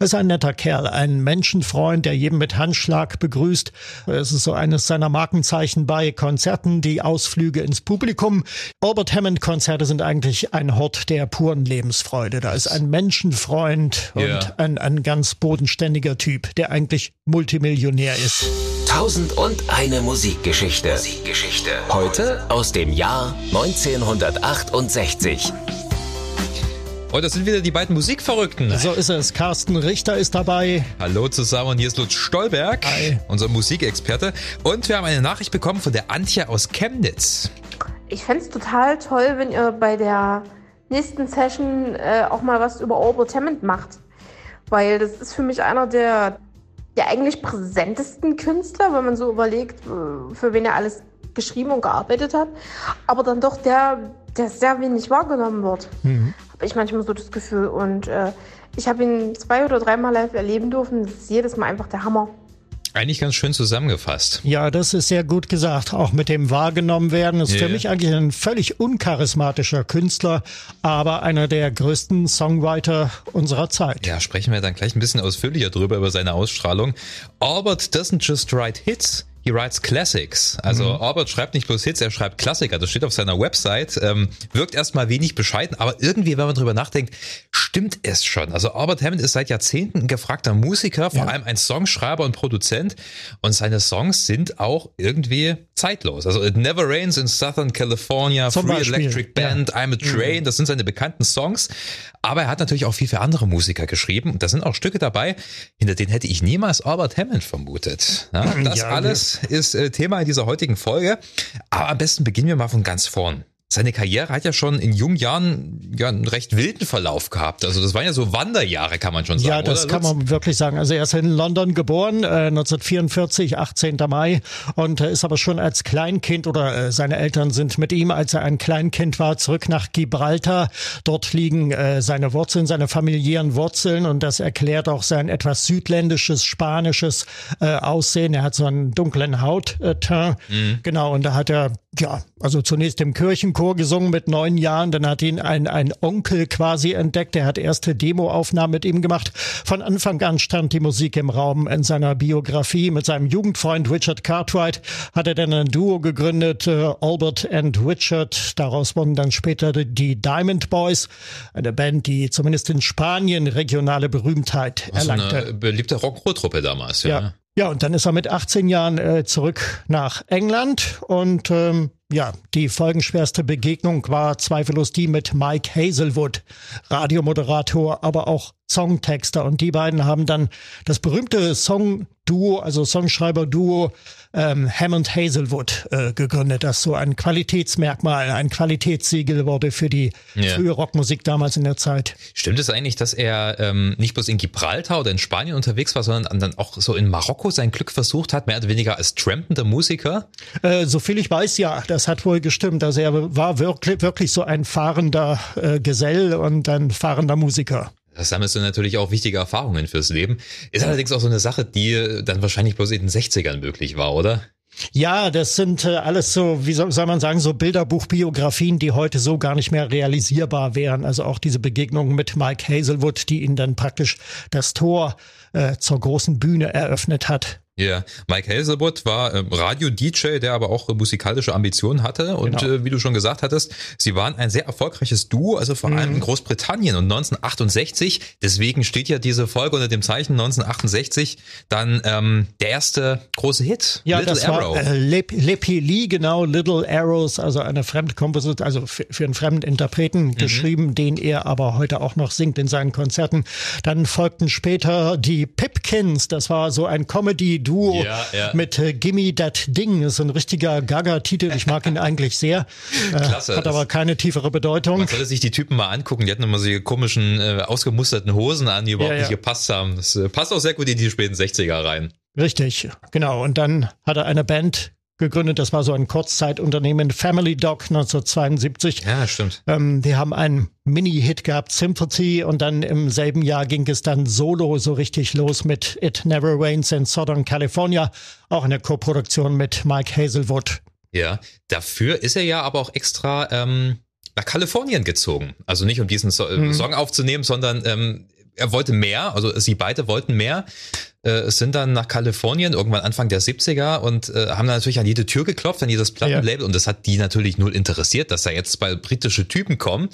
Er ist ein netter Kerl, ein Menschenfreund, der jeden mit Handschlag begrüßt. Es ist so eines seiner Markenzeichen bei Konzerten, die Ausflüge ins Publikum. Albert Hammond Konzerte sind eigentlich ein Hort der puren Lebensfreude. Da ist ein Menschenfreund und Ja. ein, ein ganz bodenständiger Typ, der eigentlich Multimillionär ist. Tausend und eine Musikgeschichte. Musikgeschichte. Heute aus dem Jahr 1968. Oh, das sind wieder die beiden Musikverrückten. So ist es. Carsten Richter ist dabei. Hallo zusammen, hier ist Lutz Stolberg, Hi. unser Musikexperte. Und wir haben eine Nachricht bekommen von der Antje aus Chemnitz. Ich fänd's total toll, wenn ihr bei der nächsten Session äh, auch mal was über Hammond macht. Weil das ist für mich einer der, der eigentlich präsentesten Künstler, wenn man so überlegt, äh, für wen er alles geschrieben und gearbeitet hat. Aber dann doch der, der sehr wenig wahrgenommen wird. Habe ich manchmal so das Gefühl. Und äh, ich habe ihn zwei oder dreimal live erleben dürfen. Das ist jedes Mal einfach der Hammer. Eigentlich ganz schön zusammengefasst. Ja, das ist sehr gut gesagt. Auch mit dem wahrgenommen werden ist Ja. für mich eigentlich ein völlig uncharismatischer Künstler, aber einer der größten Songwriter unserer Zeit. Ja, sprechen wir dann gleich ein bisschen ausführlicher drüber, über seine Ausstrahlung. Albert doesn't just write hits, he writes classics. Also Albert schreibt nicht bloß Hits, er schreibt Klassiker. Das steht auf seiner Website. Ähm, wirkt erstmal wenig bescheiden, aber irgendwie, wenn man drüber nachdenkt, stimmt es schon. Also Albert Hammond ist seit Jahrzehnten ein gefragter Musiker, vor allem ein Songschreiber und Produzent. Und seine Songs sind auch irgendwie zeitlos. Also It Never Rains in Southern California, Zum Free Beispiel, Electric ja. Band, I'm a Train, das sind seine bekannten Songs. Aber er hat natürlich auch viel für andere Musiker geschrieben. Und da sind auch Stücke dabei, hinter denen hätte ich niemals Albert Hammond vermutet. Ja, das Ja, alles ist äh, Thema in dieser heutigen Folge. Aber am besten beginnen wir mal von ganz vorn. Seine Karriere hat ja schon in jungen Jahren ja einen recht wilden Verlauf gehabt. Also das waren ja so Wanderjahre, kann man schon sagen. Ja, das oder, kann man wirklich sagen. Also er ist in London geboren, äh, 1944, 18. Mai und äh, ist aber schon als Kleinkind oder äh, seine Eltern sind mit ihm, als er ein Kleinkind war, zurück nach Gibraltar. Dort liegen äh, seine Wurzeln, seine familiären Wurzeln und das erklärt auch sein etwas südländisches, spanisches äh, Aussehen. Er hat so einen dunklen Hautteint. Genau, und da hat er ja, also zunächst im Kirchenchor gesungen mit neun Jahren, dann hat ihn ein, ein Onkel quasi entdeckt, der hat erste Demoaufnahmen mit ihm gemacht. Von Anfang an stand die Musik im Raum in seiner Biografie. Mit seinem Jugendfreund Richard Cartwright hat er dann ein Duo gegründet, äh, Albert and Richard. Daraus wurden dann später die- Diamond Boys, eine Band, die zumindest in Spanien regionale Berühmtheit ist erlangte. eine beliebte Rock'n'Roll-Truppe damals, ja. Ja. Ja, und dann ist er mit 18 Jahren äh, zurück nach England und ähm, ja, die folgenschwerste Begegnung war zweifellos die mit Mike Hazelwood, Radiomoderator, aber auch Songtexter. Und die beiden haben dann das berühmte Songduo, also Songschreiber-Duo ähm, Hammond Hazelwood äh, gegründet, das so ein Qualitätsmerkmal, ein Qualitätssiegel wurde für die Ja. frühe Rockmusik damals in der Zeit. Stimmt es eigentlich, dass er ähm, nicht bloß in Gibraltar oder in Spanien unterwegs war, sondern dann auch so in Marokko sein Glück versucht hat, mehr oder weniger als trampender Musiker? Äh, so viel ich weiß, ja, das hat wohl gestimmt. Also er war wirklich, wirklich so ein fahrender äh, Gesell und ein fahrender Musiker. Das sammelst du natürlich auch wichtige Erfahrungen fürs Leben. Ist allerdings auch so eine Sache, die dann wahrscheinlich bloß in den 60ern möglich war, oder? Ja, das sind äh, alles so, wie soll, soll man sagen, so Bilderbuchbiografien, die heute so gar nicht mehr realisierbar wären. Also auch diese Begegnung mit Mike Hazelwood, die ihn dann praktisch das Tor äh, zur großen Bühne eröffnet hat. Ja, Mike Hazelwood war ähm, Radio-DJ, der aber auch äh, musikalische Ambitionen hatte. Und Genau. äh, wie du schon gesagt hattest, sie waren ein sehr erfolgreiches Duo, also vor allem Mhm. in Großbritannien. Und 1968, deswegen steht ja diese Folge unter dem Zeichen 1968, dann ähm, der erste große Hit, Ja, Little das Arrow. war äh, Lep Lepi Lee, genau, Little Arrows, also eine Fremdkomposition, also für, für einen fremden Interpreten Mhm. geschrieben, den er aber heute auch noch singt in seinen Konzerten. Dann folgten später die Pipkins, das war so ein Comedy-Duo Ja, ja. mit äh, Gimme That Ding, das ist ein richtiger Gaga-Titel, ich mag ihn eigentlich sehr, äh, Klasse, hat aber keine tiefere Bedeutung. Man sollte sich die Typen mal angucken. Die hatten immer so die komischen, äh, ausgemusterten Hosen an, die überhaupt Ja, ja. nicht gepasst haben. Das äh, passt auch sehr gut in die späten 60er rein. Richtig, genau. Und dann hat er eine Band gegründet, das war so ein Kurzzeitunternehmen, Family Dog 1972. Ja, stimmt. Ähm, die haben einen Mini-Hit gehabt, Sympathy, und dann im selben Jahr ging es dann solo so richtig los mit It Never Rains in Southern California, auch eine Koproduktion mit Mike Hazelwood. Ja, dafür ist er ja aber auch extra ähm, nach Kalifornien gezogen. Also nicht um diesen so Mhm. Song aufzunehmen, sondern ähm, er wollte mehr, also sie beide wollten mehr, äh, sind dann nach Kalifornien irgendwann Anfang der 70er und äh, haben dann natürlich an jede Tür geklopft, an jedes Plattenlabel ja. und das hat die natürlich null interessiert, dass da jetzt zwei britische Typen kommen,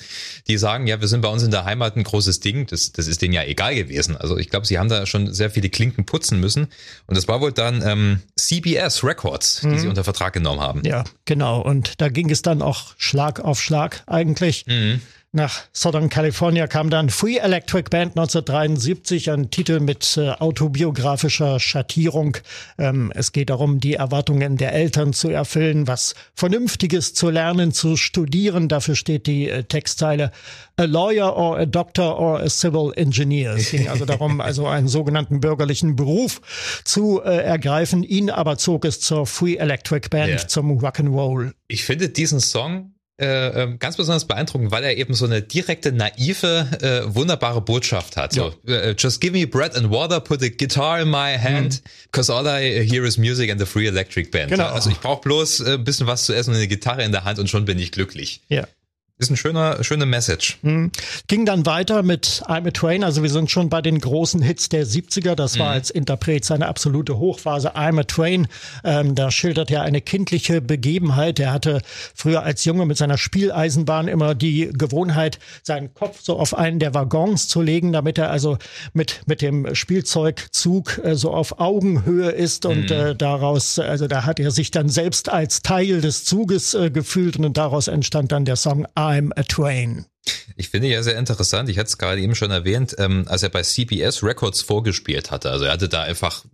die sagen, ja, wir sind bei uns in der Heimat ein großes Ding, das, das ist denen ja egal gewesen. Also ich glaube, sie haben da schon sehr viele Klinken putzen müssen und das war wohl dann ähm, CBS Records, die mhm. sie unter Vertrag genommen haben. Ja, genau und da ging es dann auch Schlag auf Schlag eigentlich. Mhm. Nach Southern California kam dann Free Electric Band 1973, ein Titel mit äh, autobiografischer Schattierung. Ähm, es geht darum, die Erwartungen der Eltern zu erfüllen, was Vernünftiges zu lernen, zu studieren. Dafür steht die äh, Textzeile A lawyer or a doctor or a civil engineer. Es ging also darum, also einen sogenannten bürgerlichen Beruf zu äh, ergreifen. Ihn aber zog es zur Free Electric Band, yeah. zum Rock'n'Roll. Ich finde diesen Song äh, ähm, ganz besonders beeindruckend, weil er eben so eine direkte, naive, äh, wunderbare Botschaft hat. Ja. So, äh, just give me bread and water, put a guitar in my hand, mhm. all I hear is music and the Free Electric Band. Genau. Also ich brauche bloß äh, ein bisschen was zu essen und eine Gitarre in der Hand und schon bin ich glücklich. Ja. Ist ein schöner, schöne Message. Mhm. Ging dann weiter mit I'm a Train. Also wir sind schon bei den großen Hits der 70er. Das war mhm. als Interpret seine absolute Hochphase. I'm a Train. Ähm, da schildert er eine kindliche Begebenheit. Er hatte früher als Junge mit seiner Spieleisenbahn immer die Gewohnheit, seinen Kopf so auf einen der Waggons zu legen, damit er also mit, mit dem Spielzeugzug äh, so auf Augenhöhe ist. Und mhm. äh, daraus, also da hat er sich dann selbst als Teil des Zuges äh, gefühlt und daraus entstand dann der Song I'm a Train. Ich finde ja sehr interessant, ich hatte es gerade eben schon erwähnt, ähm, als er bei CBS Records vorgespielt hatte. Also er hatte da einfach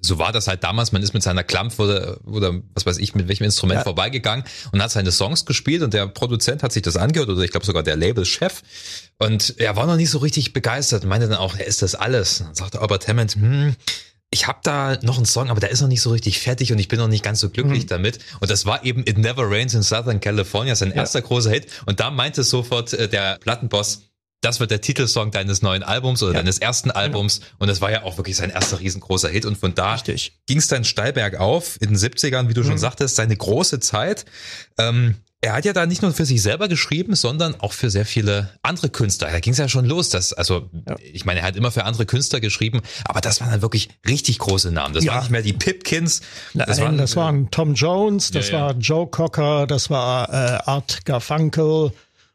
so war das halt damals, man ist mit seiner Klamp oder, oder was weiß ich, mit welchem Instrument ja. vorbeigegangen und hat seine Songs gespielt und der Produzent hat sich das angehört oder ich glaube sogar der Labelchef und er war noch nicht so richtig begeistert und meinte dann auch, er ist das alles. Und dann sagte Albert Hammond, hm, ich habe da noch einen Song, aber der ist noch nicht so richtig fertig und ich bin noch nicht ganz so glücklich mhm. damit. Und das war eben It Never Rains in Southern California, sein ja. erster großer Hit. Und da meinte sofort äh, der Plattenboss, das wird der Titelsong deines neuen Albums oder ja. deines ersten genau. Albums. Genau. Und das war ja auch wirklich sein erster riesengroßer Hit. Und von da ging es dann steil bergauf in den 70ern, wie du mhm. schon sagtest, seine große Zeit. Ähm, er hat ja da nicht nur für sich selber geschrieben, sondern auch für sehr viele andere Künstler. Da ging es ja schon los. Dass, also, ja. ich meine, er hat immer für andere Künstler geschrieben, aber das waren dann wirklich richtig große Namen. Das ja. waren nicht mehr die Pipkins. Nein, das, waren, das waren Tom Jones, das ja, war Joe Cocker, das war äh, Art Garfunkel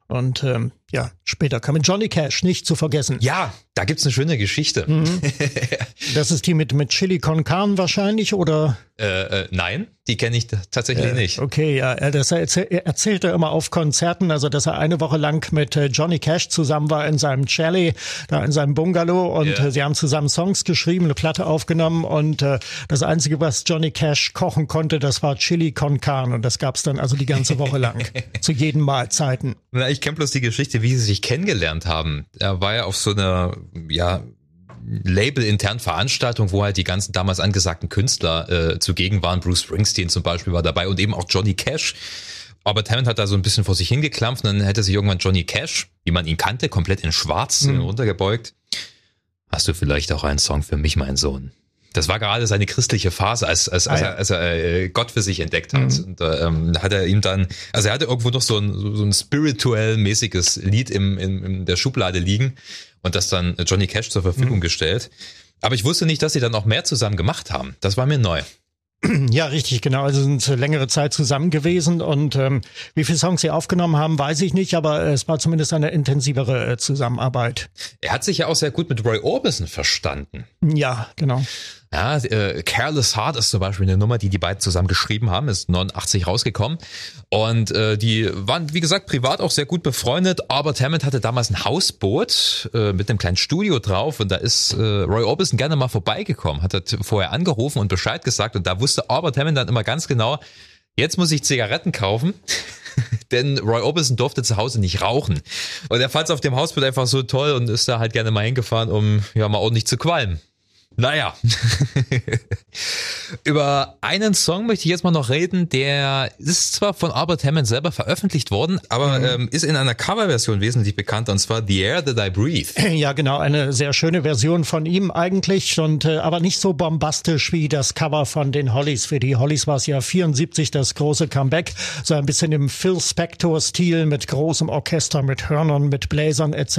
und ähm, ja, später kam Johnny Cash, nicht zu vergessen. Ja, da gibt's eine schöne Geschichte. Mhm. Das ist die mit, mit Chili con Carne wahrscheinlich, oder? Äh, äh, nein, die kenne ich tatsächlich äh, nicht. Okay, ja, das erzähl, erzählt er immer auf Konzerten, also dass er eine Woche lang mit äh, Johnny Cash zusammen war in seinem Chalet, da in seinem Bungalow und yeah. äh, sie haben zusammen Songs geschrieben, eine Platte aufgenommen und äh, das Einzige, was Johnny Cash kochen konnte, das war Chili con Carne und das gab's dann also die ganze Woche lang, zu jeden Mahlzeiten. Na, ich kenne bloß die Geschichte, wie sie sich kennengelernt haben. Er war ja auf so einer, ja, Label-intern Veranstaltung, wo halt die ganzen damals angesagten Künstler äh, zugegen waren. Bruce Springsteen zum Beispiel war dabei und eben auch Johnny Cash. Aber Hammond hat da so ein bisschen vor sich hingeklampft und dann hätte sich irgendwann Johnny Cash, wie man ihn kannte, komplett in schwarz mhm. runtergebeugt. Hast du vielleicht auch einen Song für mich, mein Sohn? Das war gerade seine christliche Phase, als, als, als, ah, ja. er, als er äh, Gott für sich entdeckt hat. Mhm. Und äh, ähm, hat er ihm dann, also er hatte irgendwo noch so ein, so ein spirituell-mäßiges Lied im, in, in der Schublade liegen und das dann Johnny Cash zur Verfügung mhm. gestellt. Aber ich wusste nicht, dass sie dann auch mehr zusammen gemacht haben. Das war mir neu. Ja, richtig, genau. Also sind längere Zeit zusammen gewesen und ähm, wie viele Songs sie aufgenommen haben, weiß ich nicht, aber es war zumindest eine intensivere äh, Zusammenarbeit. Er hat sich ja auch sehr gut mit Roy Orbison verstanden. Ja, genau. Ja, äh, Careless Heart ist zum Beispiel eine Nummer, die die beiden zusammen geschrieben haben, ist 89 rausgekommen. Und äh, die waren, wie gesagt, privat auch sehr gut befreundet. Albert Hammond hatte damals ein Hausboot äh, mit einem kleinen Studio drauf und da ist äh, Roy Orbison gerne mal vorbeigekommen, hat er vorher angerufen und Bescheid gesagt und da wusste Albert Hammond dann immer ganz genau, jetzt muss ich Zigaretten kaufen. denn Roy Orbison durfte zu Hause nicht rauchen. Und er fand es auf dem Hausboot einfach so toll und ist da halt gerne mal hingefahren, um ja mal ordentlich zu qualmen. Naja. Über einen Song möchte ich jetzt mal noch reden, der ist zwar von Albert Hammond selber veröffentlicht worden, aber mhm. ähm, ist in einer Coverversion wesentlich bekannter, und zwar The Air That I Breathe. Ja, genau, eine sehr schöne Version von ihm eigentlich, und äh, aber nicht so bombastisch wie das Cover von den Hollies. Für die Hollies war es ja 74 das große Comeback, so ein bisschen im Phil Spector-Stil mit großem Orchester, mit Hörnern, mit Bläsern etc.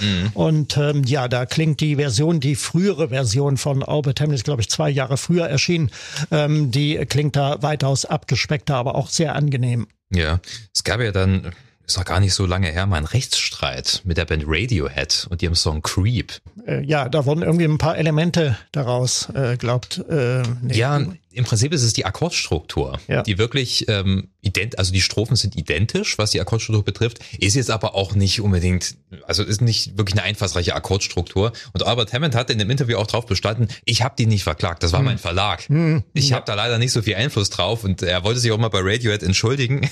Mhm. Und ähm, ja, da klingt die Version, die frühere Version von Albert Hammond, ist glaube ich zwei Jahre früher erschienen, ähm, die klingt da weitaus abgespeckter, aber auch sehr angenehm. Ja, es gab ja dann ist noch gar nicht so lange her, mal ein Rechtsstreit mit der Band Radiohead und ihrem Song Creep. Äh, ja, da wurden irgendwie ein paar Elemente daraus, äh, glaubt. Äh, nee. Ja, im Prinzip ist es die Akkordstruktur, ja. die wirklich ähm, ident, also die Strophen sind identisch, was die Akkordstruktur betrifft, ist jetzt aber auch nicht unbedingt, also ist nicht wirklich eine einfallsreiche Akkordstruktur. Und Albert Hammond hat in dem Interview auch drauf bestanden, ich habe die nicht verklagt, das war hm. mein Verlag. Hm. Ich ja. habe da leider nicht so viel Einfluss drauf und er wollte sich auch mal bei Radiohead entschuldigen.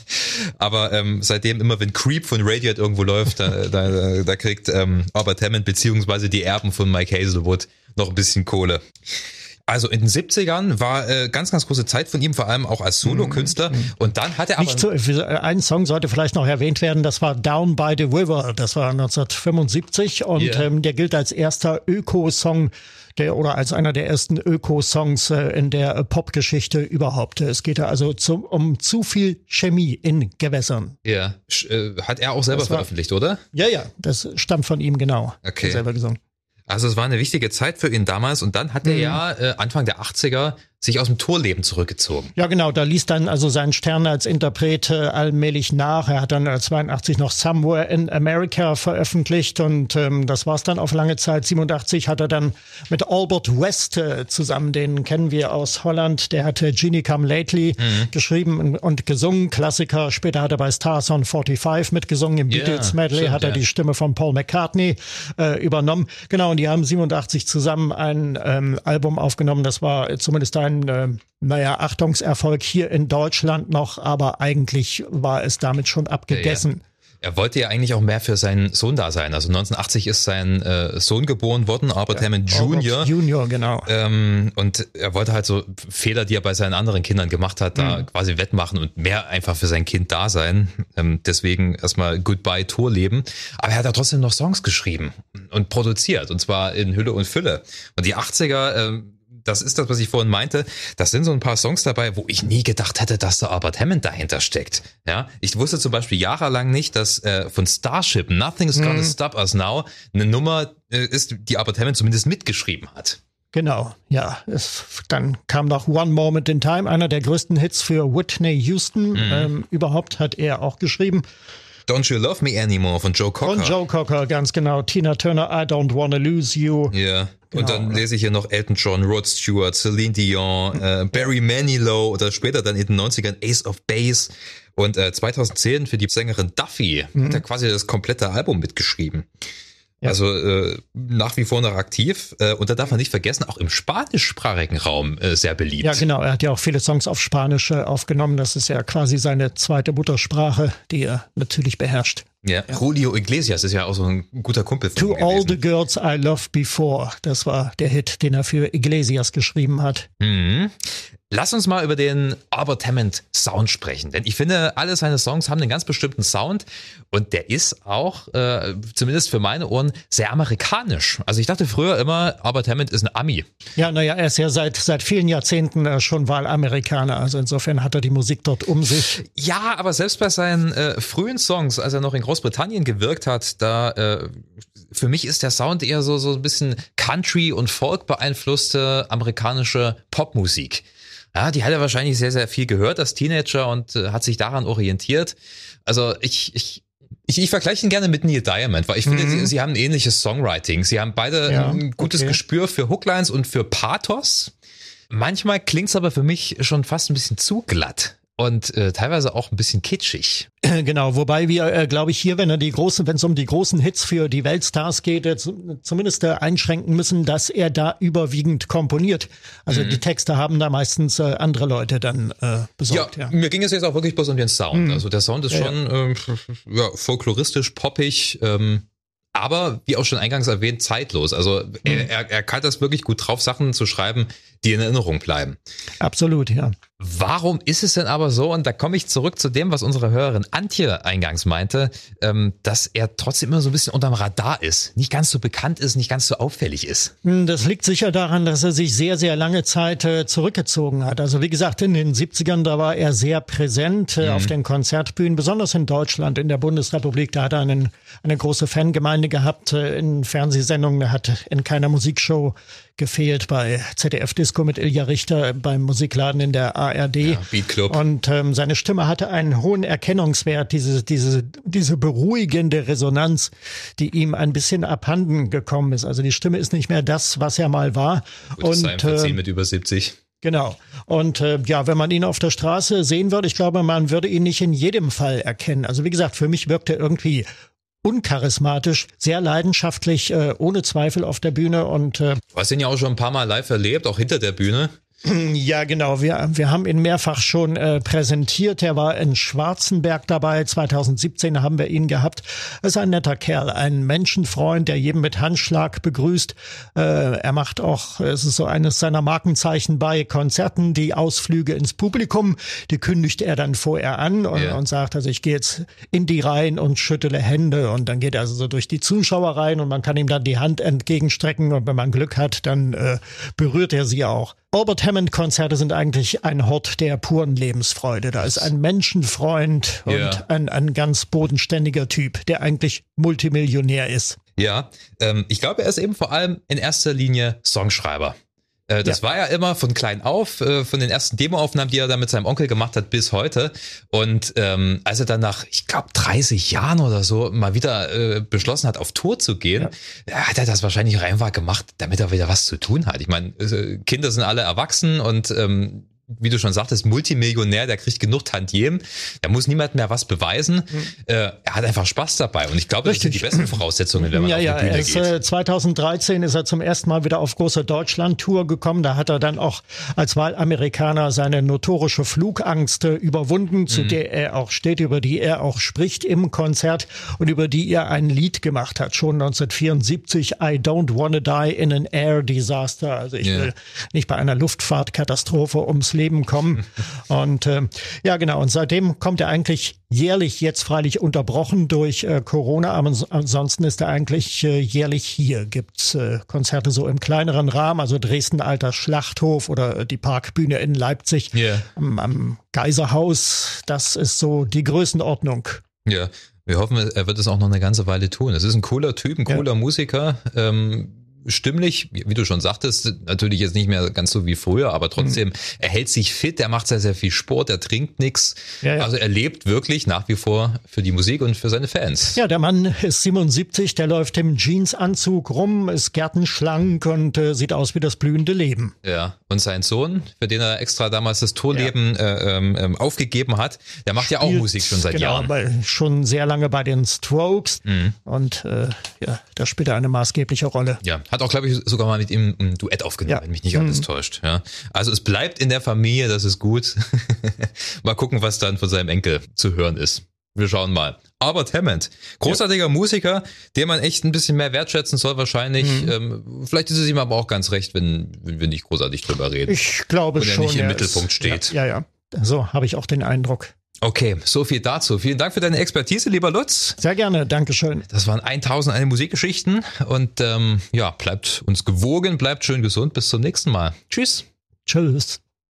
aber ähm, seitdem immer, wenn Creep von Radiohead irgendwo läuft, da, da, da kriegt ähm, Albert Hammond beziehungsweise die Erben von Mike Hazelwood noch ein bisschen Kohle. Also in den 70ern war äh, ganz, ganz große Zeit von ihm, vor allem auch als Solokünstler. Mhm. Und dann hat er aber. Nicht so, ein Song sollte vielleicht noch erwähnt werden, das war Down by the River. Das war 1975 und yeah. ähm, der gilt als erster Öko-Song der oder als einer der ersten Öko-Songs äh, in der äh, Popgeschichte überhaupt. Es geht also zum, um zu viel Chemie in Gewässern. Ja, äh, hat er auch selber war, veröffentlicht, oder? Ja, ja, das stammt von ihm genau. Okay. Selber gesungen. Also es war eine wichtige Zeit für ihn damals und dann hat er mhm. ja äh, Anfang der 80er sich aus dem Tourleben zurückgezogen. Ja, genau. Da ließ dann also sein Stern als Interpret äh, allmählich nach. Er hat dann äh, 82 noch Somewhere in America veröffentlicht und ähm, das war's dann auf lange Zeit. 87 hat er dann mit Albert West äh, zusammen, den kennen wir aus Holland. Der hatte Genie Come Lately mhm. geschrieben und gesungen, Klassiker. Später hat er bei Stars on 45 mitgesungen. Im yeah, Beatles Medley stimmt, hat er ja. die Stimme von Paul McCartney äh, übernommen. Genau, und die haben 87 zusammen ein ähm, Album aufgenommen. Das war zumindest da ein, äh, naja, Achtungserfolg hier in Deutschland noch, aber eigentlich war es damit schon abgegessen. Ja, ja. Er wollte ja eigentlich auch mehr für seinen Sohn da sein. Also 1980 ist sein äh, Sohn geboren worden, Albert ja, Hammond Jr. Junior, genau. Ähm, und er wollte halt so Fehler, die er bei seinen anderen Kindern gemacht hat, da mhm. quasi wettmachen und mehr einfach für sein Kind da sein. Ähm, deswegen erstmal Goodbye Tour leben. Aber er hat ja trotzdem noch Songs geschrieben und produziert. Und zwar in Hülle und Fülle. Und die 80er, ähm, das ist das, was ich vorhin meinte. Das sind so ein paar Songs dabei, wo ich nie gedacht hätte, dass da Albert Hammond dahinter steckt. Ja, ich wusste zum Beispiel jahrelang nicht, dass äh, von Starship Nothing's Gonna mhm. Stop Us Now eine Nummer äh, ist, die Albert Hammond zumindest mitgeschrieben hat. Genau, ja. Es, dann kam noch One Moment in Time, einer der größten Hits für Whitney Houston. Mhm. Ähm, überhaupt hat er auch geschrieben. Don't You Love Me Anymore von Joe Cocker. Von Joe Cocker, ganz genau. Tina Turner, I Don't Wanna Lose You. Ja. Genau. Und dann lese ich hier noch Elton John, Rod Stewart, Celine Dion, äh, Barry Manilow oder später dann in den 90ern Ace of Base. Und äh, 2010 für die Sängerin Duffy mhm. hat er quasi das komplette Album mitgeschrieben. Ja. Also äh, nach wie vor noch aktiv. Äh, und da darf man nicht vergessen, auch im spanischsprachigen Raum äh, sehr beliebt. Ja, genau. Er hat ja auch viele Songs auf Spanisch äh, aufgenommen. Das ist ja quasi seine zweite Muttersprache, die er natürlich beherrscht. Ja, ja. Julio Iglesias ist ja auch so ein guter Kumpel von To All the Girls I Loved Before. Das war der Hit, den er für Iglesias geschrieben hat. Mhm. Lass uns mal über den Albert Hammond Sound sprechen, denn ich finde, alle seine Songs haben einen ganz bestimmten Sound und der ist auch, äh, zumindest für meine Ohren, sehr amerikanisch. Also ich dachte früher immer, Albert Hammond ist ein Ami. Ja, naja, er ist ja seit, seit vielen Jahrzehnten äh, schon Wahlamerikaner, also insofern hat er die Musik dort um sich. Ja, aber selbst bei seinen äh, frühen Songs, als er noch in Großbritannien gewirkt hat, da äh, für mich ist der Sound eher so, so ein bisschen Country und Folk beeinflusste amerikanische Popmusik. Ja, die hat er wahrscheinlich sehr, sehr viel gehört als Teenager und äh, hat sich daran orientiert. Also ich, ich, ich, ich vergleiche ihn gerne mit Neil Diamond, weil ich finde, mhm. sie, sie haben ein ähnliches Songwriting. Sie haben beide ja, ein gutes okay. Gespür für Hooklines und für Pathos. Manchmal klingt's aber für mich schon fast ein bisschen zu glatt und äh, teilweise auch ein bisschen kitschig. Genau, wobei wir, äh, glaube ich, hier, wenn er die großen, wenn es um die großen Hits für die Weltstars geht, äh, zumindest äh, einschränken müssen, dass er da überwiegend komponiert. Also mhm. die Texte haben da meistens äh, andere Leute dann äh, besorgt. Ja, ja, mir ging es jetzt auch wirklich bloß um den Sound. Mhm. Also der Sound ist ja, schon ja. Äh, ja folkloristisch, poppig. Ähm, aber wie auch schon eingangs erwähnt, zeitlos. Also mhm. er, er kann das wirklich gut drauf, Sachen zu schreiben, die in Erinnerung bleiben. Absolut, ja. Warum ist es denn aber so, und da komme ich zurück zu dem, was unsere Hörerin Antje eingangs meinte, ähm, dass er trotzdem immer so ein bisschen unterm Radar ist, nicht ganz so bekannt ist, nicht ganz so auffällig ist? Hm, das liegt sicher daran, dass er sich sehr, sehr lange Zeit äh, zurückgezogen hat. Also wie gesagt, in den 70ern, da war er sehr präsent äh, mhm. auf den Konzertbühnen, besonders in Deutschland, in der Bundesrepublik. Da hat er einen, eine große Fangemeinde gehabt äh, in Fernsehsendungen, er hat in keiner Musikshow gefehlt bei ZDF Disco mit Ilja Richter beim Musikladen in der ARD. Ja, Beat Club. Und ähm, seine Stimme hatte einen hohen Erkennungswert, diese, diese, diese beruhigende Resonanz, die ihm ein bisschen abhanden gekommen ist. Also die Stimme ist nicht mehr das, was er mal war. Gut, und äh, mit über 70. Genau. Und äh, ja, wenn man ihn auf der Straße sehen würde, ich glaube, man würde ihn nicht in jedem Fall erkennen. Also wie gesagt, für mich wirkt er irgendwie uncharismatisch, sehr leidenschaftlich, äh, ohne Zweifel auf der Bühne und äh, Du hast ihn ja auch schon ein paar Mal live erlebt, auch hinter der Bühne. Ja, genau. Wir, wir haben ihn mehrfach schon äh, präsentiert. Er war in Schwarzenberg dabei. 2017 haben wir ihn gehabt. Er ist ein netter Kerl, ein Menschenfreund, der jedem mit Handschlag begrüßt. Äh, er macht auch, es ist so eines seiner Markenzeichen bei Konzerten, die Ausflüge ins Publikum. Die kündigt er dann vorher an und, yeah. und sagt, also ich gehe jetzt in die Reihen und schüttele Hände. Und dann geht er also so durch die Zuschauer rein und man kann ihm dann die Hand entgegenstrecken. Und wenn man Glück hat, dann äh, berührt er sie auch. Albert Hammond-Konzerte sind eigentlich ein Hort der puren Lebensfreude. Da ist ein Menschenfreund und ja. ein, ein ganz bodenständiger Typ, der eigentlich Multimillionär ist. Ja, ähm, ich glaube, er ist eben vor allem in erster Linie Songschreiber. Äh, das ja. war ja immer von klein auf, äh, von den ersten Demoaufnahmen, die er da mit seinem Onkel gemacht hat, bis heute. Und ähm, als er dann nach, ich glaube, 30 Jahren oder so mal wieder äh, beschlossen hat, auf Tour zu gehen, ja. hat er das wahrscheinlich einfach gemacht, damit er wieder was zu tun hat. Ich meine, äh, Kinder sind alle erwachsen und ähm, wie du schon sagtest, Multimillionär, der kriegt genug Tantiem, der muss niemand mehr was beweisen. Mhm. Äh, er hat einfach Spaß dabei und ich glaube, das sind die besten Voraussetzungen, wenn man ja, auf die ja, Bühne ist, geht. Äh, 2013 ist er zum ersten Mal wieder auf große Deutschland-Tour gekommen. Da hat er dann auch als Wahlamerikaner seine notorische Flugangst äh, überwunden, zu mhm. der er auch steht, über die er auch spricht im Konzert und über die er ein Lied gemacht hat, schon 1974, I Don't Wanna Die in an Air Disaster. Also ich yeah. will nicht bei einer Luftfahrtkatastrophe ums Leben kommen. Und äh, ja, genau. Und seitdem kommt er eigentlich jährlich, jetzt freilich unterbrochen durch äh, Corona, aber ansonsten ist er eigentlich äh, jährlich hier. Gibt's äh, Konzerte so im kleineren Rahmen, also Dresden Alter Schlachthof oder die Parkbühne in Leipzig yeah. am, am Geiserhaus. Das ist so die Größenordnung. Ja, wir hoffen, er wird es auch noch eine ganze Weile tun. Es ist ein cooler Typ, ein cooler ja. Musiker. Ähm, stimmlich, wie du schon sagtest, natürlich jetzt nicht mehr ganz so wie früher, aber trotzdem, mhm. er hält sich fit, er macht sehr, sehr viel Sport, er trinkt nichts. Ja, ja. Also er lebt wirklich nach wie vor für die Musik und für seine Fans. Ja, der Mann ist 77, der läuft im Jeansanzug rum, ist gärtenschlank und äh, sieht aus wie das blühende Leben. Ja, und sein Sohn, für den er extra damals das Torleben ja. äh, ähm, ähm, aufgegeben hat, der macht Spielt, ja auch Musik schon seit genau, Jahren. Bei, schon sehr lange bei den Strokes mhm. und äh, ja, da spielt er eine maßgebliche Rolle. Ja, hat auch, glaube ich, sogar mal mit ihm ein Duett aufgenommen, ja. wenn mich nicht alles mhm. täuscht. Ja. Also es bleibt in der Familie, das ist gut. mal gucken, was dann von seinem Enkel zu hören ist. Wir schauen mal. Albert Hammond, großartiger ja. Musiker, den man echt ein bisschen mehr wertschätzen soll wahrscheinlich. Mhm. Ähm, vielleicht ist es ihm aber auch ganz recht, wenn, wenn wir nicht großartig drüber reden. Ich glaube schon. Und er nicht im Mittelpunkt ist, steht. Ja, ja. ja. So habe ich auch den Eindruck. Okay, so viel dazu. Vielen Dank für deine Expertise, lieber Lutz. Sehr gerne, Dankeschön. Das waren 1001 Musikgeschichten und ähm, ja, bleibt uns gewogen, bleibt schön gesund. Bis zum nächsten Mal. Tschüss. Tschüss.